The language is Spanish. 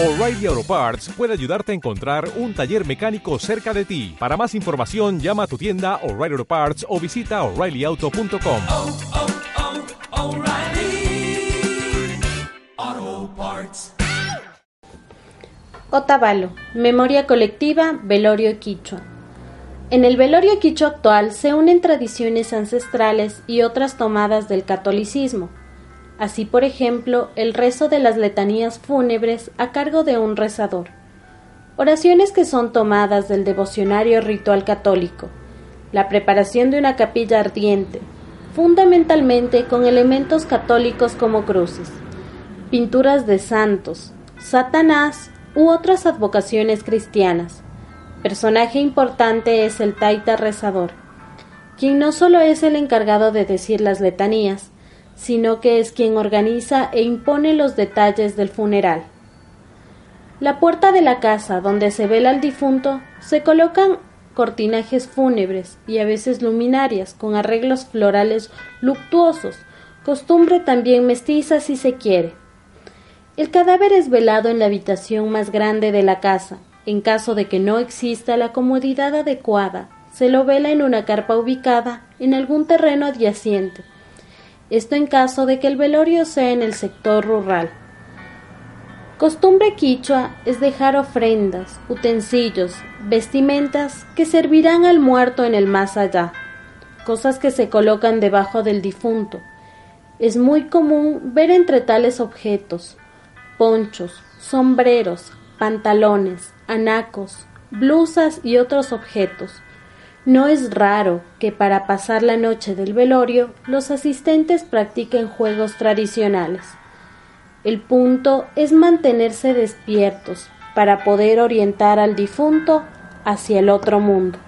O'Reilly Auto Parts puede ayudarte a encontrar un taller mecánico cerca de ti. Para más información, llama a tu tienda O'Reilly Auto Parts o visita oreillyauto.com. oh, oh, Parts. Otavalo, Memoria Colectiva, Velorio Quichua. En el velorio quichua actual se unen tradiciones ancestrales y otras tomadas del catolicismo. Así, por ejemplo, el rezo de las letanías fúnebres a cargo de un rezador. Oraciones que son tomadas del devocionario ritual católico. La preparación de una capilla ardiente, fundamentalmente con elementos católicos como cruces. Pinturas de santos, Satanás u otras advocaciones cristianas. Personaje importante es el taita rezador, quien no solo es el encargado de decir las letanías, sino que es quien organiza e impone los detalles del funeral. La puerta de la casa donde se vela al difunto se colocan cortinajes fúnebres y a veces luminarias con arreglos florales luctuosos, costumbre también mestiza si se quiere. El cadáver es velado en la habitación más grande de la casa. En caso de que no exista la comodidad adecuada, se lo vela en una carpa ubicada en algún terreno adyacente. Esto en caso de que el velorio sea en el sector rural. Costumbre quichua es dejar ofrendas, utensilios, vestimentas que servirán al muerto en el más allá, cosas que se colocan debajo del difunto. Es muy común ver entre tales objetos ponchos, sombreros, pantalones, anacos, blusas y otros objetos. No es raro que para pasar la noche del velorio los asistentes practiquen juegos tradicionales. El punto es mantenerse despiertos para poder orientar al difunto hacia el otro mundo.